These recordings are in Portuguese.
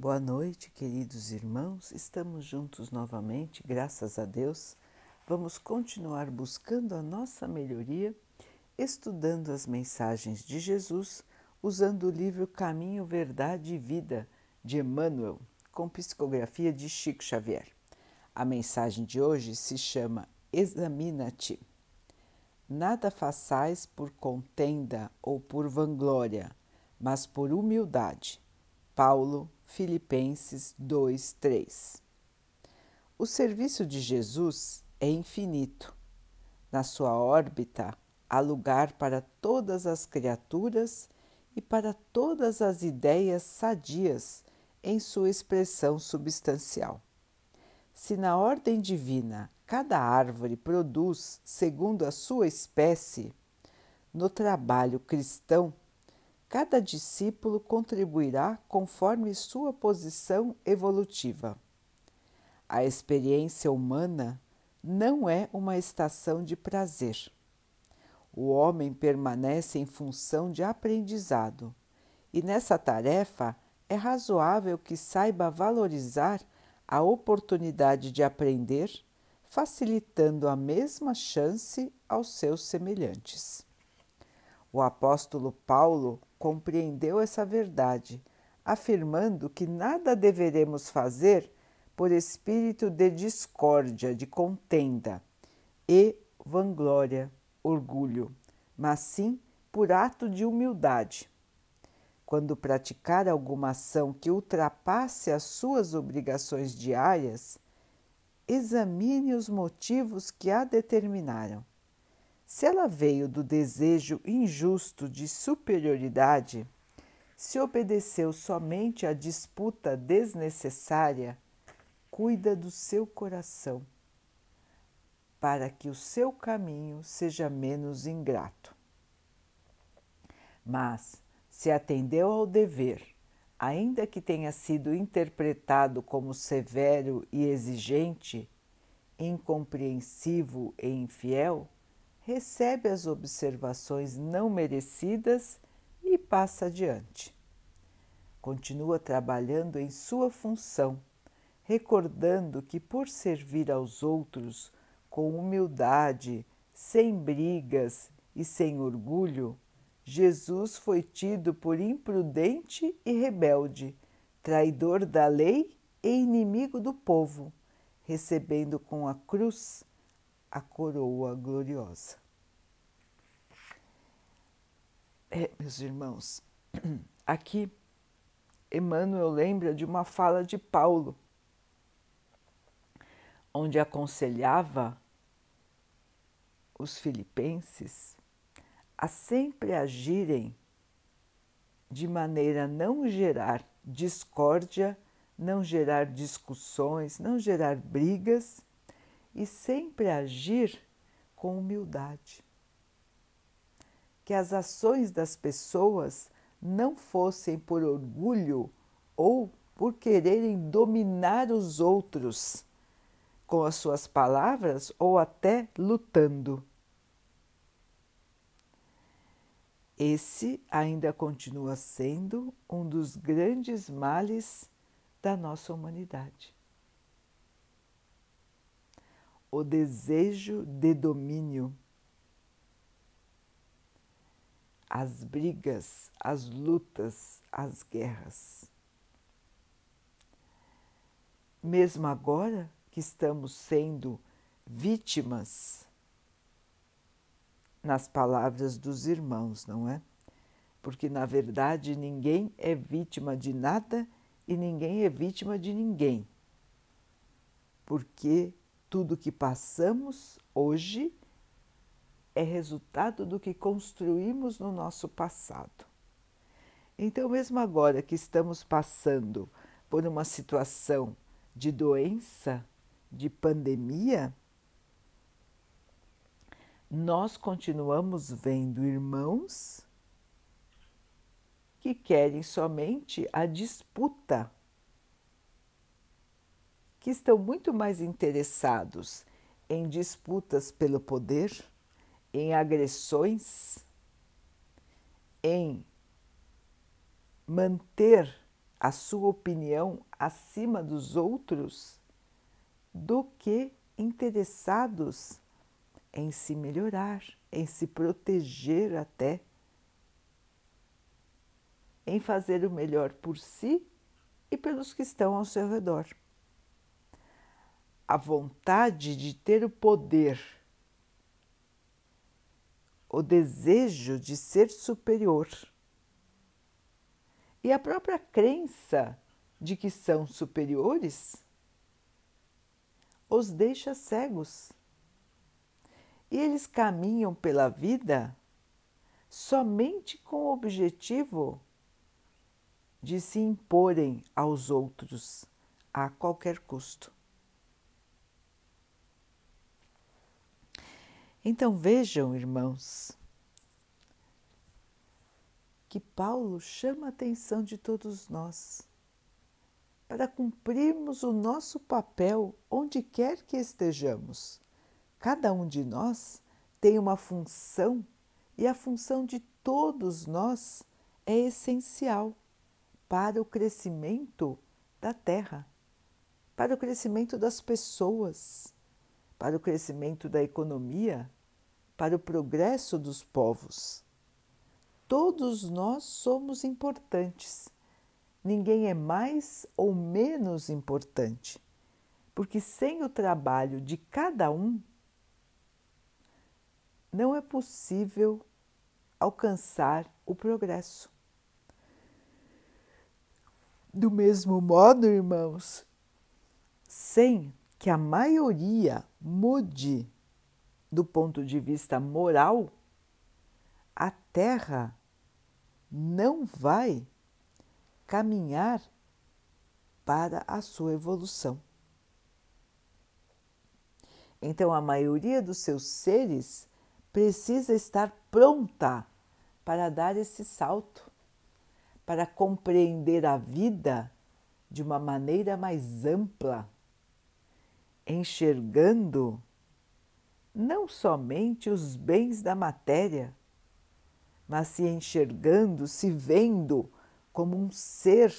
Boa noite, queridos irmãos. Estamos juntos novamente, graças a Deus. Vamos continuar buscando a nossa melhoria, estudando as mensagens de Jesus, usando o livro Caminho, Verdade e Vida de Emmanuel, com psicografia de Chico Xavier. A mensagem de hoje se chama Examina-te. Nada façais por contenda ou por vanglória, mas por humildade. Paulo, Filipenses 2, 3. O serviço de Jesus é infinito. Na sua órbita há lugar para todas as criaturas e para todas as ideias sadias em sua expressão substancial. Se na ordem divina cada árvore produz segundo a sua espécie, no trabalho cristão, cada discípulo contribuirá conforme sua posição evolutiva. A experiência humana não é uma estação de prazer. O homem permanece em função de aprendizado e nessa tarefa é razoável que saiba valorizar a oportunidade de aprender, facilitando a mesma chance aos seus semelhantes. O apóstolo Paulo compreendeu essa verdade, afirmando que nada deveremos fazer por espírito de discórdia, de contenda e vanglória, orgulho, mas sim por ato de humildade quando praticar alguma ação que ultrapasse as suas obrigações diárias, examine os motivos que a determinaram. Se ela veio do desejo injusto de superioridade, se obedeceu somente à disputa desnecessária, cuida do seu coração, para que o seu caminho seja menos ingrato. Mas, se atendeu ao dever, ainda que tenha sido interpretado como severo e exigente, incompreensivo e infiel, recebe as observações não merecidas e passa adiante. Continua trabalhando em sua função, recordando que por servir aos outros com humildade, sem brigas e sem orgulho, Jesus foi tido por imprudente e rebelde, traidor da lei e inimigo do povo, recebendo com a cruz a coroa gloriosa. É, meus irmãos, aqui Emmanuel lembra de uma fala de Paulo, onde aconselhava os filipenses a sempre agirem de maneira a não gerar discórdia, não gerar discussões, não gerar brigas e sempre agir com humildade. Que as ações das pessoas não fossem por orgulho ou por quererem dominar os outros com as suas palavras ou até lutando Esse ainda continua sendo um dos grandes males da nossa humanidade. O desejo de domínio, as brigas, as lutas, as guerras. Mesmo agora que estamos sendo vítimas nas palavras dos irmãos, não é? Porque na verdade ninguém é vítima de nada e ninguém é vítima de ninguém. Porque tudo que passamos hoje é resultado do que construímos no nosso passado. Então, mesmo agora que estamos passando por uma situação de doença, de pandemia, nós continuamos vendo irmãos que querem somente a disputa, que estão muito mais interessados em disputas pelo poder, em agressões, em manter a sua opinião acima dos outros do que interessados em se melhorar, em se proteger até, em fazer o melhor por si e pelos que estão ao seu redor. A vontade de ter o poder, o desejo de ser superior e a própria crença de que são superiores os deixa cegos. E eles caminham pela vida somente com o objetivo de se imporem aos outros a qualquer custo. Então vejam, irmãos, que Paulo chama a atenção de todos nós para cumprirmos o nosso papel onde quer que estejamos. Cada um de nós tem uma função e a função de todos nós é essencial para o crescimento da Terra, para o crescimento das pessoas, para o crescimento da economia, para o progresso dos povos. Todos nós somos importantes. Ninguém é mais ou menos importante, porque sem o trabalho de cada um, não é possível alcançar o progresso. Do mesmo modo, irmãos, sem que a maioria mude do ponto de vista moral, a Terra não vai caminhar para a sua evolução. Então, a maioria dos seus seres precisa estar pronta para dar esse salto para compreender a vida de uma maneira mais ampla, enxergando não somente os bens da matéria, mas se enxergando, se vendo como um ser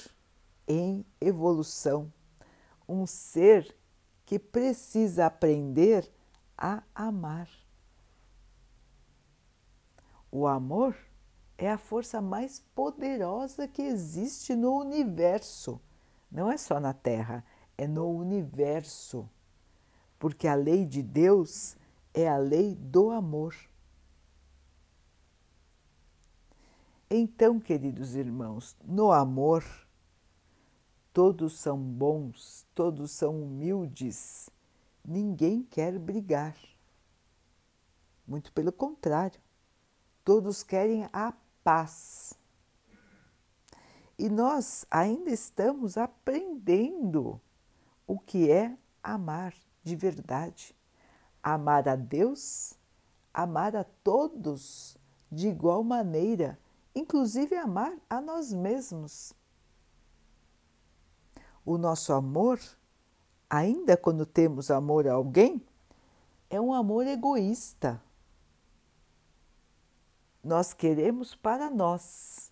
em evolução, um ser que precisa aprender a amar. O amor é a força mais poderosa que existe no universo. Não é só na Terra, é no universo. Porque a lei de Deus é a lei do amor. Então, queridos irmãos, no amor, todos são bons, todos são humildes, ninguém quer brigar. Muito pelo contrário, todos querem a paz. E nós ainda estamos aprendendo o que é amar de verdade. Amar a Deus, amar a todos de igual maneira, inclusive amar a nós mesmos. O nosso amor, ainda quando temos amor a alguém, é um amor egoísta nós queremos para nós.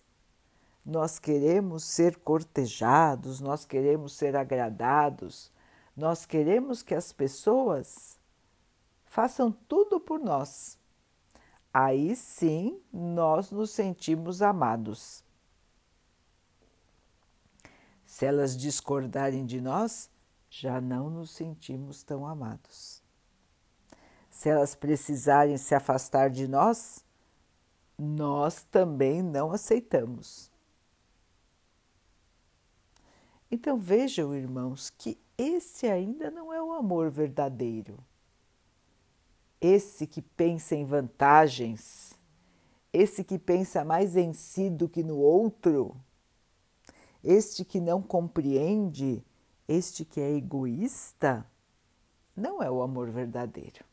Nós queremos ser cortejados, nós queremos ser agradados, nós queremos que as pessoas façam tudo por nós. Aí sim nós nos sentimos amados. Se elas discordarem de nós, já não nos sentimos tão amados. Se elas precisarem se afastar de nós, nós também não aceitamos. Então vejam, irmãos, que esse ainda não é o amor verdadeiro. Esse que pensa em vantagens, esse que pensa mais em si do que no outro, este que não compreende, este que é egoísta, não é o amor verdadeiro.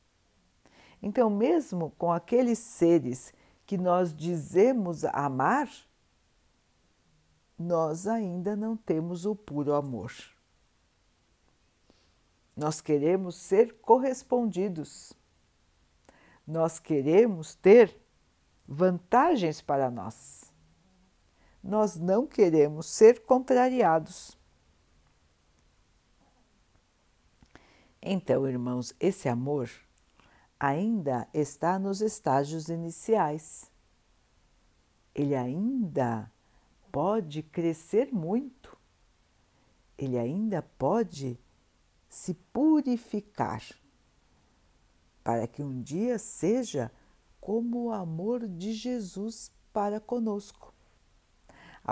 Então, mesmo com aqueles seres que nós dizemos amar, nós ainda não temos o puro amor. Nós queremos ser correspondidos. Nós queremos ter vantagens para nós. nós não queremos ser contrariados. Então, irmãos, esse amor ainda está nos estágios iniciais. Ele ainda pode crescer muito. Ele ainda pode se purificar para que um dia seja como o amor de Jesus para conosco.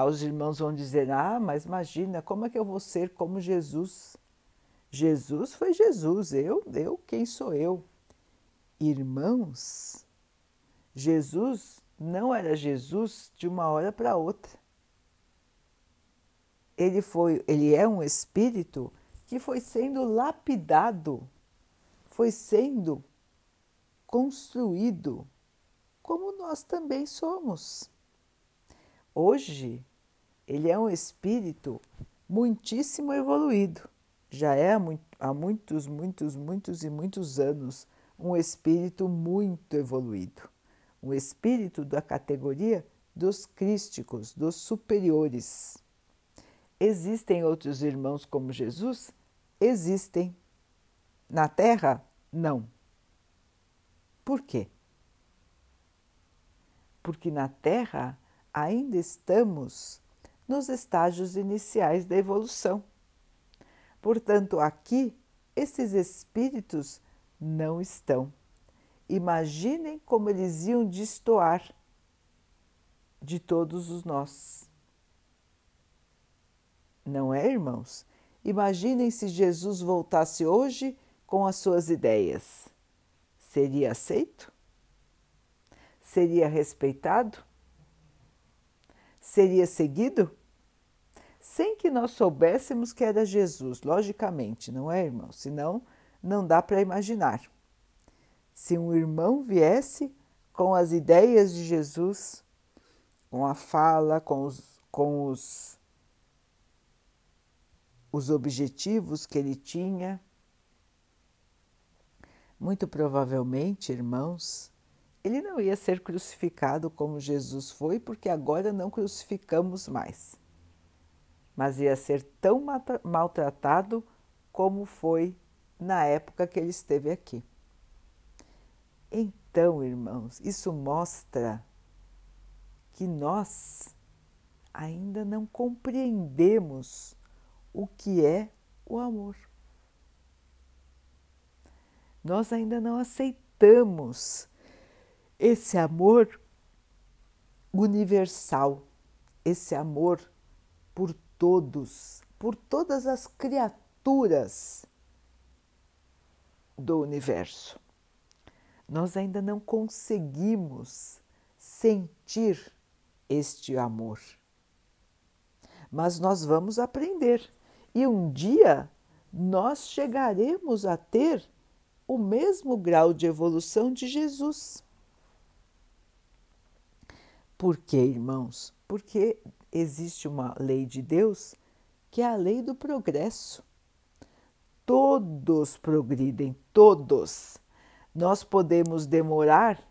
Os irmãos vão dizer: Ah, mas imagina, como é que eu vou ser como Jesus? Jesus foi Jesus, eu, eu, quem sou eu? Irmãos, Jesus não era Jesus de uma hora para outra. Ele foi, ele é um espírito que foi sendo lapidado, foi sendo construído como nós também somos. Hoje, ele é um espírito muitíssimo evoluído. Já é há muitos, muitos, muitos e muitos anos um espírito muito evoluído. Um espírito da categoria dos crísticos, dos superiores. Existem outros irmãos como Jesus? Existem. Na Terra? Não. Por quê? porque na Terra ainda estamos nos estágios iniciais da evolução. Portanto, aqui esses espíritos não estão. Imaginem como eles iam destoar de todos os nós. Não é, irmãos? Imaginem se Jesus voltasse hoje com as suas ideias. Seria aceito? seria respeitado? Seria seguido? Sem que nós soubéssemos que era Jesus, logicamente, não é, irmão? Senão, não dá para imaginar. Se um irmão viesse com as ideias de Jesus, com a fala, com os, com os, os objetivos que ele tinha, muito provavelmente, irmãos, ele não ia ser crucificado como Jesus foi, porque agora não crucificamos mais, mas ia ser tão maltratado como foi na época que ele esteve aqui. Então, irmãos, isso mostra que nós ainda não compreendemos o que é o amor. Nós ainda não aceitamos esse amor universal, esse amor por todos, por todas as criaturas do universo. Nós ainda não conseguimos sentir este amor. Mas nós vamos aprender e um dia nós chegaremos a ter o mesmo grau de evolução de Jesus. Por quê, irmãos? Porque existe uma lei de Deus que é a lei do progresso. Todos progridem, todos. Nós podemos demorar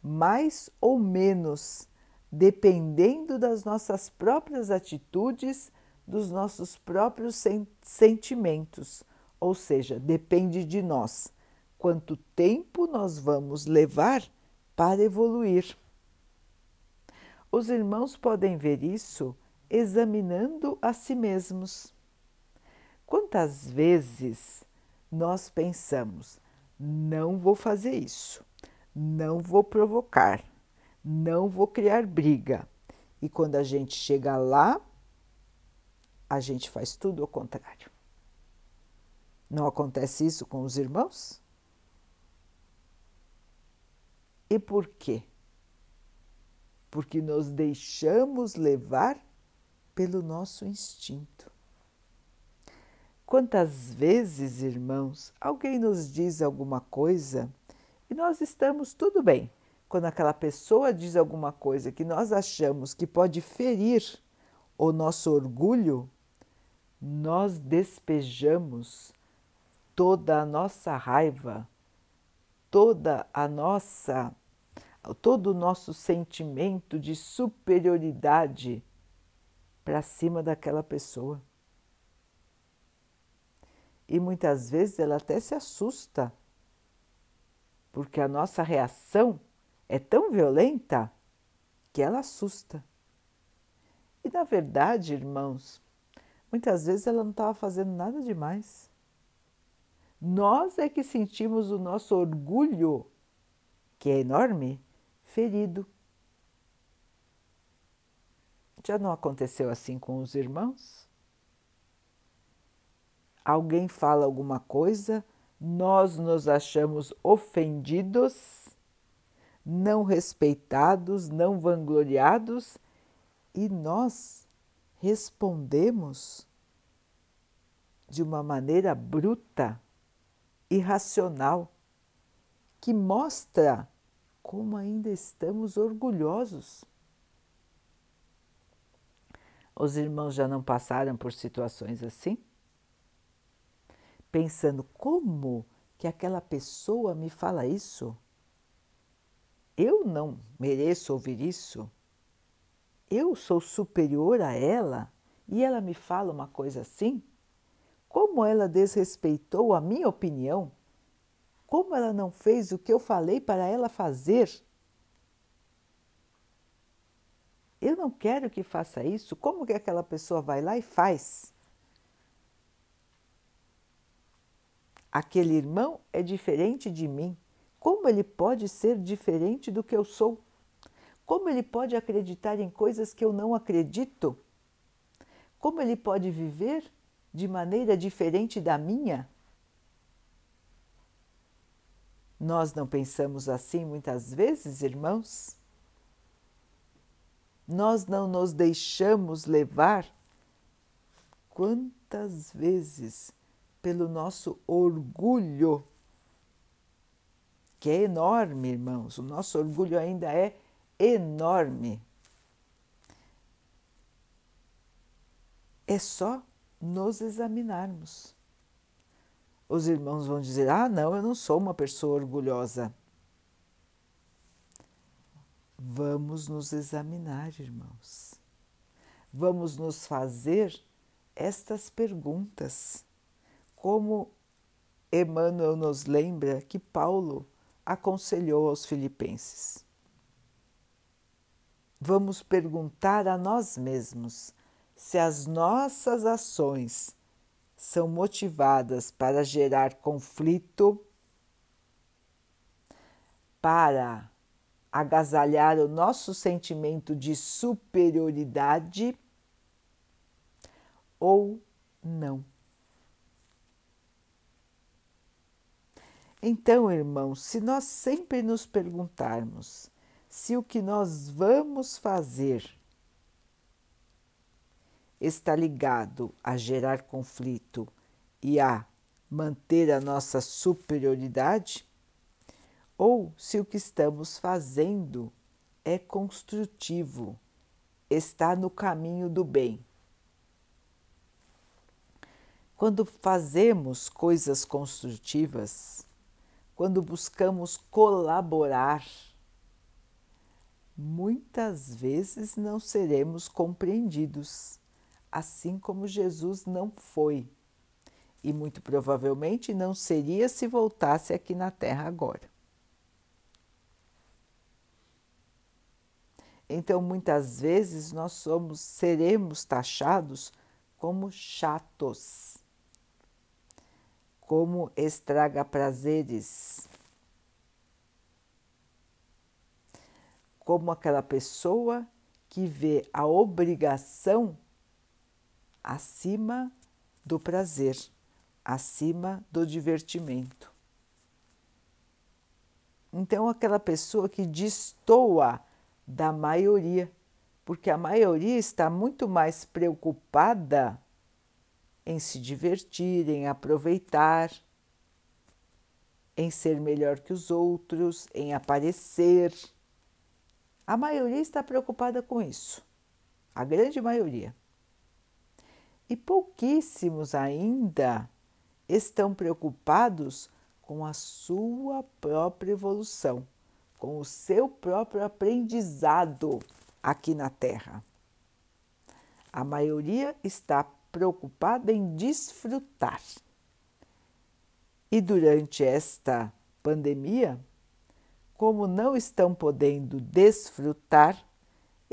mais ou menos, dependendo das nossas próprias atitudes, dos nossos próprios sentimentos. Ou seja, depende de nós quanto tempo nós vamos levar para evoluir. Os irmãos podem ver isso examinando a si mesmos. Quantas vezes nós pensamos, não vou fazer isso, não vou provocar, não vou criar briga. E quando a gente chega lá, a gente faz tudo ao contrário. Não acontece isso com os irmãos? E por quê? porque nos deixamos levar pelo nosso instinto. Quantas vezes, irmãos, alguém nos diz alguma coisa e nós estamos tudo bem. Quando aquela pessoa diz alguma coisa que nós achamos que pode ferir o nosso orgulho, nós despejamos toda a nossa raiva, toda a nossa todo o nosso sentimento de superioridade para cima daquela pessoa. E muitas vezes ela até se assusta, porque a nossa reação é tão violenta que ela assusta. E na verdade, irmãos, muitas vezes ela não estava fazendo nada demais. Nós é que sentimos o nosso orgulho, que é enorme, ferido. Já não aconteceu assim com os irmãos? Alguém fala alguma coisa, nós nos achamos ofendidos, não respeitados, não vangloriados e nós respondemos de uma maneira bruta, irracional, que mostra como ainda estamos orgulhosos. Os irmãos já não passaram por situações assim? Pensando como que aquela pessoa me fala isso? Eu não mereço ouvir isso? Eu sou superior a ela e ela me fala uma coisa assim? Como ela desrespeitou a minha opinião? Como ela não fez o que eu falei para ela fazer? Eu não quero que faça isso. Como que aquela pessoa vai lá e faz? Aquele irmão é diferente de mim. Como ele pode ser diferente do que eu sou? Como ele pode acreditar em coisas que eu não acredito? Como ele pode viver de maneira diferente da minha? Nós não pensamos assim muitas vezes, irmãos? nós não nos deixamos levar quantas vezes pelo nosso orgulho, que é enorme, irmãos, o nosso orgulho ainda é enorme. É só nos examinarmos. Os irmãos vão dizer: Ah, não, eu não sou uma pessoa orgulhosa. Vamos nos examinar, irmãos. Vamos nos fazer estas perguntas. Como Emmanuel nos lembra que Paulo aconselhou aos filipenses. Vamos perguntar a nós mesmos se as nossas ações são motivadas para gerar conflito, para agasalhar o nosso sentimento de superioridade ou não. Então, irmãos, se nós sempre nos perguntarmos se o que nós vamos fazer está ligado a gerar conflito e a manter a nossa superioridade, ou se o que estamos fazendo é construtivo, está no caminho do bem. Quando fazemos coisas construtivas, quando buscamos colaborar, muitas vezes não seremos compreendidos, assim como Jesus não foi, e muito provavelmente não seria se voltasse aqui na Terra agora. Então, muitas vezes nós somos, seremos taxados como chatos, como estraga prazeres, como aquela pessoa que vê a obrigação acima do prazer, acima do divertimento. Então, aquela pessoa que destoa da maioria, porque a maioria está muito mais preocupada em se divertir, em aproveitar, em ser melhor que os outros, em aparecer. A maioria está preocupada com isso, a grande maioria. E pouquíssimos ainda estão preocupados com a sua própria evolução com o seu próprio aprendizado aqui na Terra. A maioria está preocupada em desfrutar. E durante esta pandemia, como não estão podendo desfrutar,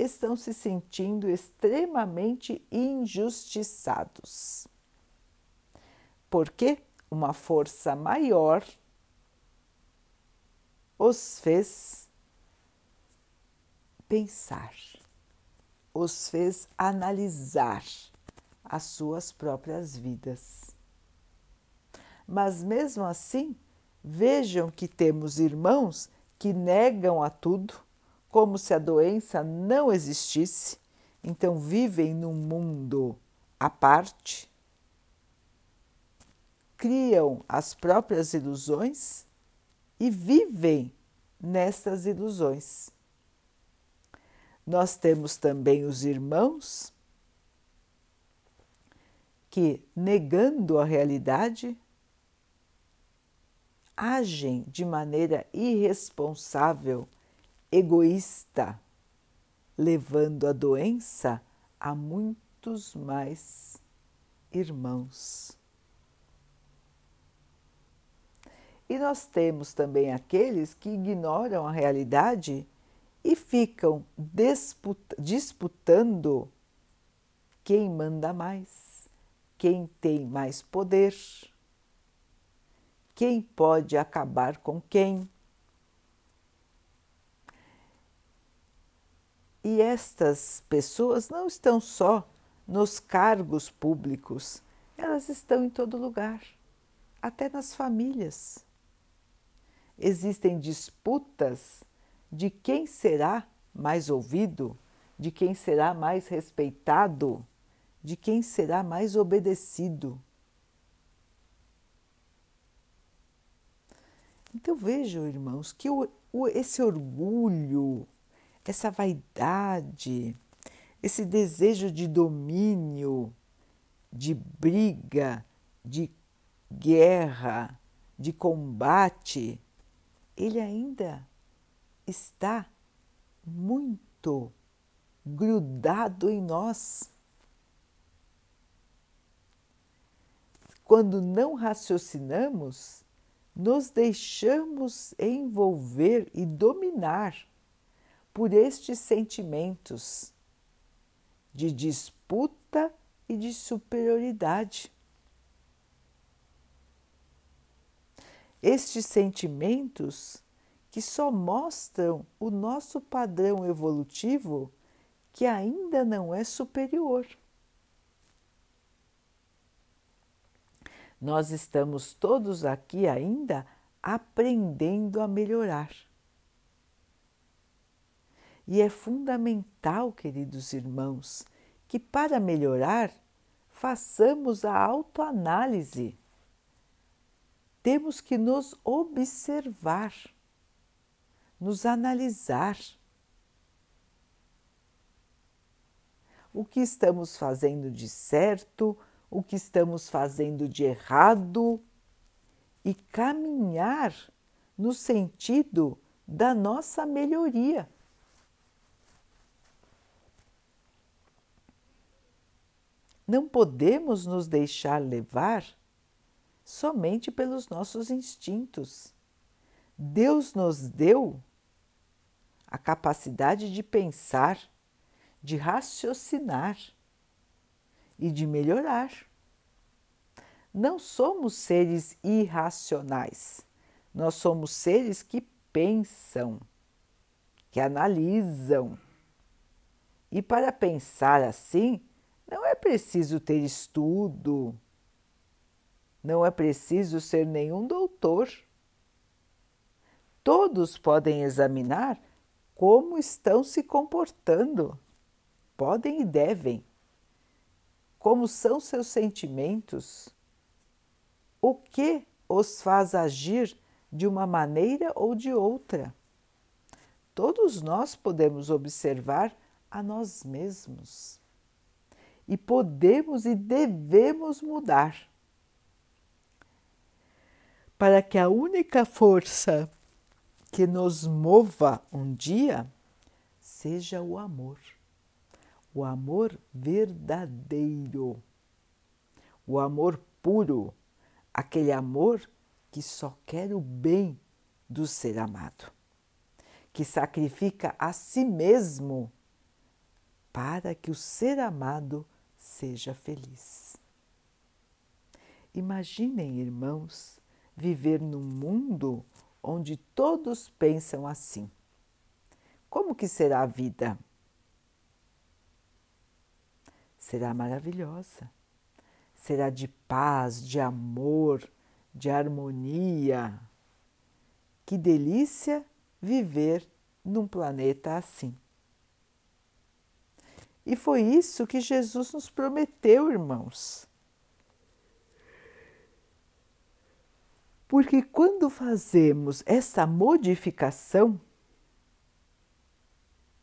estão se sentindo extremamente injustiçados. Porque uma força maior os fez pensar, os fez analisar as suas próprias vidas. Mas mesmo assim, vejam que temos irmãos que negam a tudo, como se a doença não existisse, então vivem num mundo à parte, criam as próprias ilusões e vivem nestas ilusões. Nós temos também os irmãos que, negando a realidade, agem de maneira irresponsável, egoísta, levando a doença a muitos mais irmãos. E nós temos também aqueles que ignoram a realidade e ficam disputando quem manda mais, quem tem mais poder, quem pode acabar com quem. E estas pessoas não estão só nos cargos públicos, elas estão em todo lugar, até nas famílias existem disputas de quem será mais ouvido, de quem será mais respeitado, de quem será mais obedecido. Então vejam, irmãos, que esse orgulho, essa vaidade, esse desejo de domínio, de briga, de guerra, de combate, ele ainda está muito grudado em nós. Quando não raciocinamos, nos deixamos envolver e dominar por estes sentimentos de disputa e de superioridade. Estes sentimentos que só mostram o nosso padrão evolutivo que ainda não é superior. Nós estamos todos aqui ainda aprendendo a melhorar. E é fundamental, queridos irmãos, que para melhorar façamos a autoanálise temos que nos observar, nos analisar. O que estamos fazendo de certo, o que estamos fazendo de errado e caminhar no sentido da nossa melhoria. Não podemos nos deixar levar somente pelos nossos instintos. Deus nos deu a capacidade de pensar, de raciocinar e de melhorar. Não somos seres irracionais, nós somos seres que pensam, que analisam. E para pensar assim, não é preciso ter estudo, não é preciso ser nenhum doutor. Todos podem examinar como estão se comportando. Podem e devem. Como são seus sentimentos? O que os faz agir de uma maneira ou de outra? Todos nós podemos observar a nós mesmos e podemos e devemos mudar. Para que a única força que nos mova um dia seja o amor. o amor verdadeiro, o amor puro, aquele amor que só quer o bem do ser amado, que sacrifica a si mesmo para que o ser amado seja feliz. Imaginem, irmãos, viver num mundo onde todos pensam assim. Como que será a vida? Será maravilhosa. Será de paz, de amor, de harmonia. Que delícia viver num planeta assim. E foi isso que Jesus nos prometeu, irmãos. Porque quando fazemos essa modificação,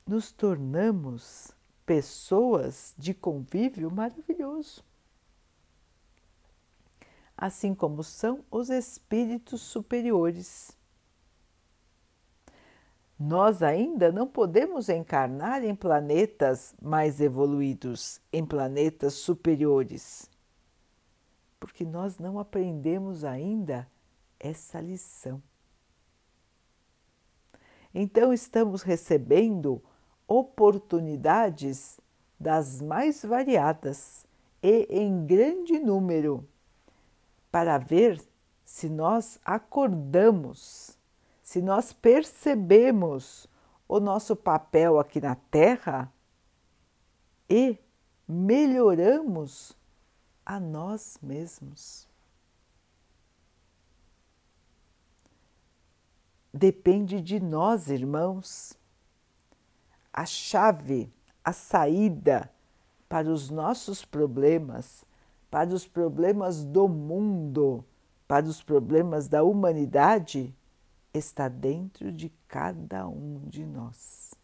nos tornamos pessoas de convívio maravilhoso. Assim como são os espíritos superiores. Nós ainda não podemos encarnar em planetas mais evoluídos, em planetas superiores, porque nós não aprendemos ainda essa lição. Então, estamos recebendo oportunidades das mais variadas e em grande número para ver se nós acordamos se nós percebemos o nosso papel aqui na Terra e melhoramos a nós mesmos. Depende de nós, irmãos. A chave, a saída para os nossos problemas, para os problemas do mundo, para os problemas da humanidade está dentro de cada um de nós.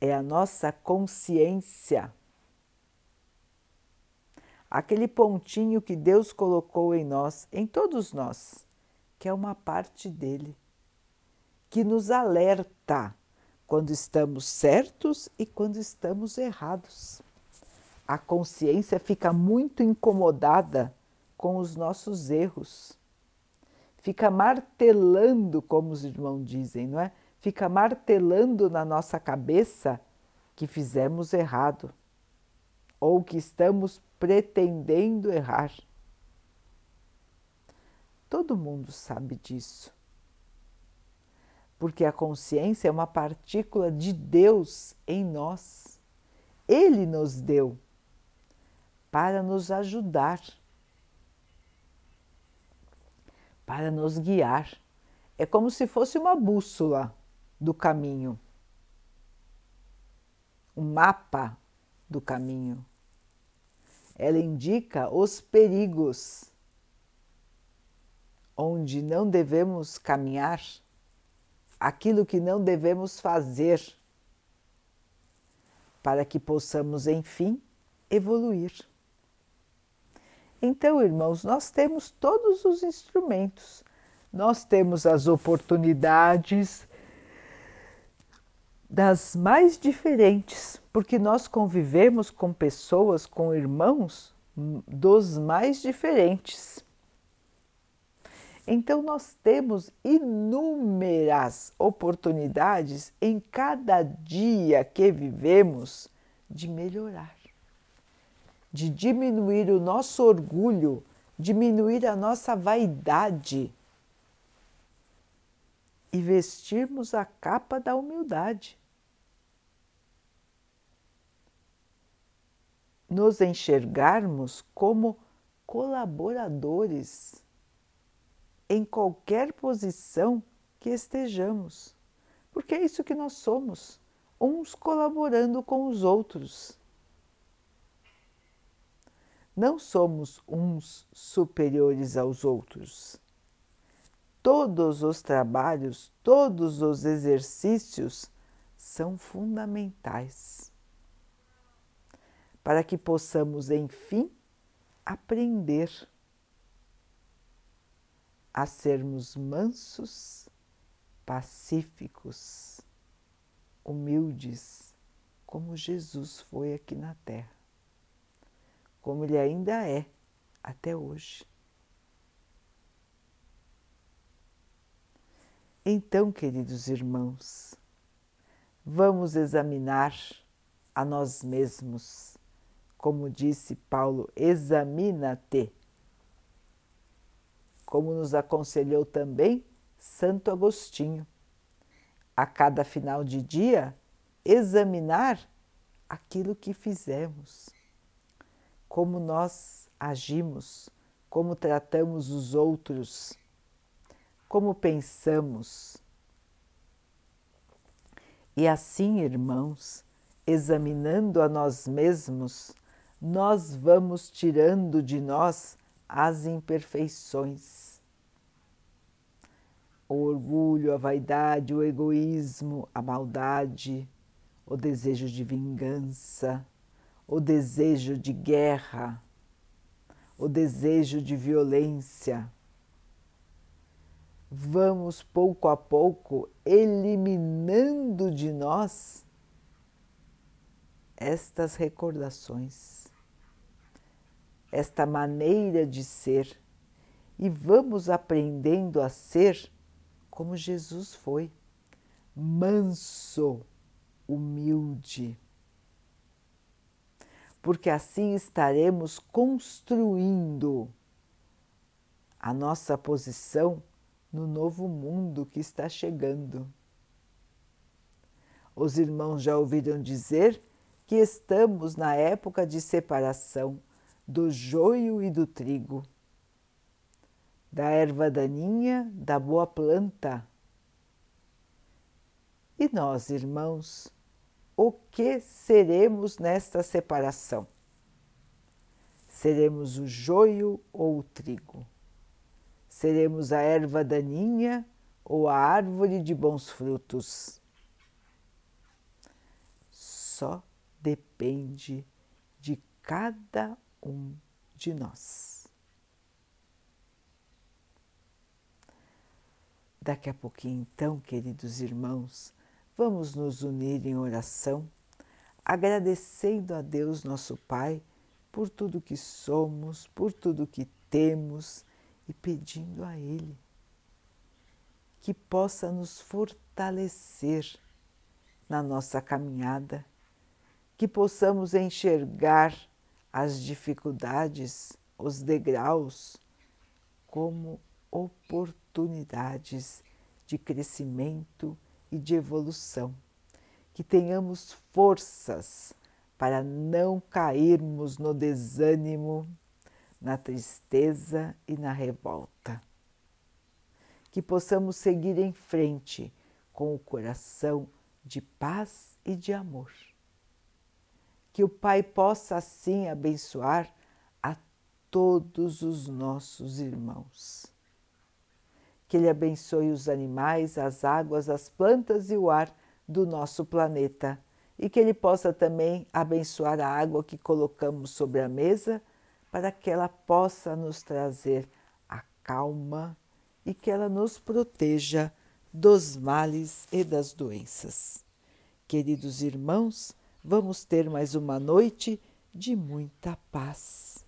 É a nossa consciência, aquele pontinho que Deus colocou em nós, em todos nós, que é uma parte dele, que nos alerta quando estamos certos e quando estamos errados. A consciência fica muito incomodada com os nossos erros fica martelando, como os irmãos dizem, não é? Fica martelando na nossa cabeça que fizemos errado ou que estamos pretendendo errar. Todo mundo sabe disso. Porque a consciência é uma partícula de Deus em nós. Ele nos deu para nos ajudar para nos guiar. É como se fosse uma bússola do caminho, um mapa do caminho. Ela indica os perigos onde não devemos caminhar, aquilo que não devemos fazer, para que possamos, enfim, evoluir. Então, irmãos, nós temos todos os instrumentos, nós temos as oportunidades das mais diferentes, porque nós convivemos com pessoas, com irmãos dos mais diferentes. Então, nós temos inúmeras oportunidades em cada dia que vivemos de melhorar de diminuir o nosso orgulho, diminuir a nossa vaidade e vestirmos a capa da humildade. Nos enxergarmos como colaboradores em qualquer posição que estejamos, porque é isso que nós somos, uns colaborando com os outros. Não somos uns superiores aos outros. Todos os trabalhos, todos os exercícios são fundamentais para que possamos, enfim, aprender a sermos mansos, pacíficos, humildes, como Jesus foi aqui na Terra, como ele ainda é até hoje. Então, queridos irmãos, vamos examinar a nós mesmos. Como disse Paulo, examina-te. Como nos aconselhou também Santo Agostinho. A cada final de dia, examinar aquilo que fizemos, como nós agimos, como tratamos os outros, como pensamos. E assim, irmãos, examinando a nós mesmos, nós vamos tirando de nós as imperfeições. O orgulho, a vaidade, o egoísmo, a maldade, o desejo de vingança, o desejo de guerra, o desejo de violência. Vamos pouco a pouco eliminando de nós estas recordações, esta maneira de ser e vamos aprendendo a ser como Jesus foi, manso, humilde. Porque assim estaremos construindo a nossa posição no novo mundo que está chegando. Os irmãos já ouviram dizer que estamos na época de separação do joio e do trigo, da erva daninha da boa planta. E nós, irmãos, o que seremos nesta separação? Seremos o joio ou o trigo? Seremos a erva daninha ou a árvore de bons frutos? Só depende de cada um de nós. Daqui a pouquinho, então, queridos irmãos, vamos nos unir em oração, agradecendo a Deus, nosso Pai, por tudo que somos, por tudo que temos e pedindo a Ele que possa nos fortalecer na nossa caminhada que possamos enxergar as dificuldades, os degraus, como oportunidades de crescimento e de evolução, que tenhamos forças para não cairmos no desânimo, na tristeza e na revolta. Que possamos seguir em frente com o coração de paz e de amor que o Pai possa assim abençoar a todos os nossos irmãos. Que Ele abençoe os animais, as águas, as plantas e o ar do nosso planeta e que Ele possa também abençoar a água que colocamos sobre a mesa para que ela possa nos trazer a calma e que ela nos proteja dos males e das doenças. Queridos irmãos, vamos ter mais uma noite de muita paz.